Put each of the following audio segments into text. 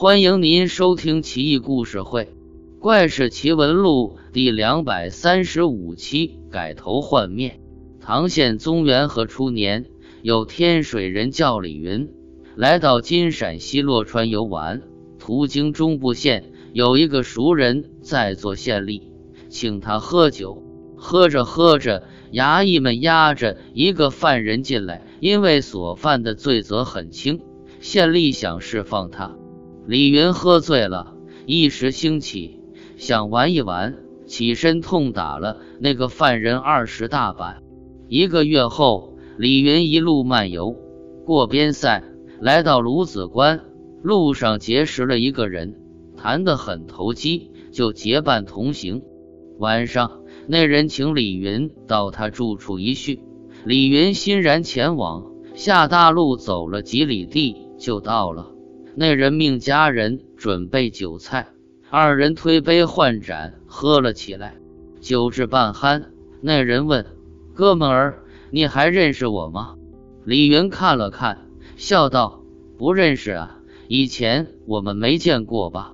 欢迎您收听《奇异故事会·怪事奇闻录》第两百三十五期。改头换面。唐宪宗元和初年，有天水人叫李云，来到今陕西洛川游玩，途经中部县，有一个熟人在做县吏，请他喝酒。喝着喝着，衙役们押着一个犯人进来，因为所犯的罪责很轻，县吏想释放他。李云喝醉了，一时兴起，想玩一玩，起身痛打了那个犯人二十大板。一个月后，李云一路漫游，过边塞，来到卢子关，路上结识了一个人，谈得很投机，就结伴同行。晚上，那人请李云到他住处一叙，李云欣然前往。下大路走了几里地，就到了。那人命家人准备酒菜，二人推杯换盏喝了起来。酒至半酣，那人问：“哥们儿，你还认识我吗？”李云看了看，笑道：“不认识啊，以前我们没见过吧？”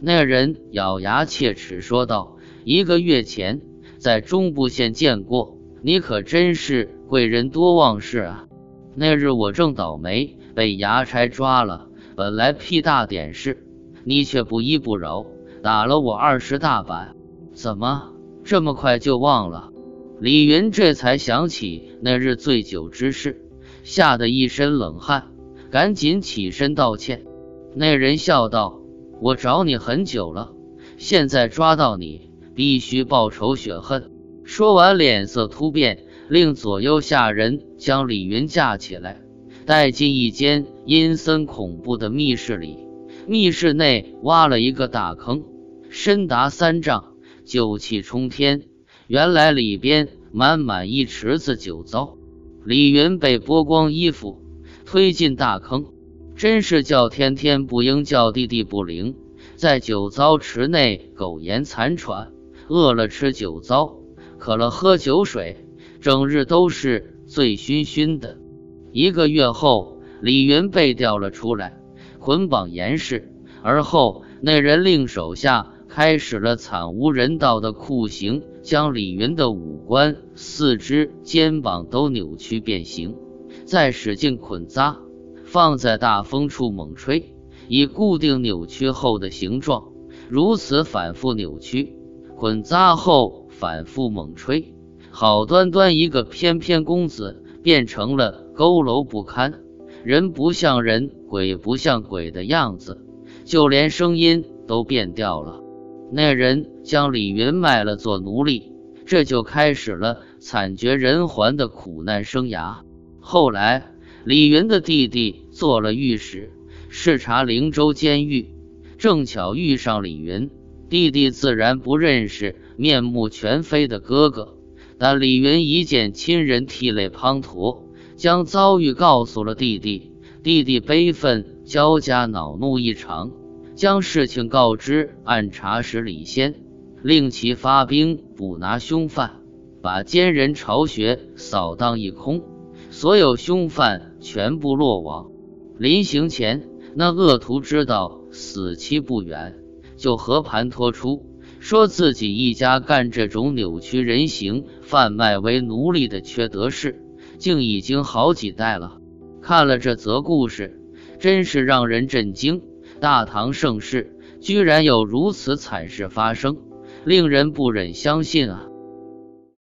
那人咬牙切齿说道：“一个月前在中部县见过，你可真是贵人多忘事啊！那日我正倒霉，被衙差抓了。”本来屁大点事，你却不依不饶，打了我二十大板，怎么这么快就忘了？李云这才想起那日醉酒之事，吓得一身冷汗，赶紧起身道歉。那人笑道：“我找你很久了，现在抓到你，必须报仇雪恨。”说完，脸色突变，令左右下人将李云架起来。带进一间阴森恐怖的密室里，密室内挖了一个大坑，深达三丈，酒气冲天。原来里边满满一池子酒糟。李云被剥光衣服，推进大坑，真是叫天天不应，叫地地不灵。在酒糟池内苟延残喘，饿了吃酒糟，渴了喝酒水，整日都是醉醺醺的。一个月后，李云被调了出来，捆绑严实。而后，那人令手下开始了惨无人道的酷刑，将李云的五官、四肢、肩膀都扭曲变形，再使劲捆扎，放在大风处猛吹，以固定扭曲后的形状。如此反复扭曲、捆扎后反复猛吹，好端端一个翩翩公子。变成了佝偻不堪、人不像人、鬼不像鬼的样子，就连声音都变掉了。那人将李云卖了做奴隶，这就开始了惨绝人寰的苦难生涯。后来，李云的弟弟做了御史，视察灵州监狱，正巧遇上李云。弟弟自然不认识面目全非的哥哥。但李云一见亲人涕泪滂沱，将遭遇告诉了弟弟。弟弟悲愤交加，恼怒异常，将事情告知按察使李先，令其发兵捕拿凶犯，把奸人巢穴扫荡一空，所有凶犯全部落网。临行前，那恶徒知道死期不远，就和盘托出。说自己一家干这种扭曲人形、贩卖为奴隶的缺德事，竟已经好几代了。看了这则故事，真是让人震惊。大唐盛世居然有如此惨事发生，令人不忍相信啊！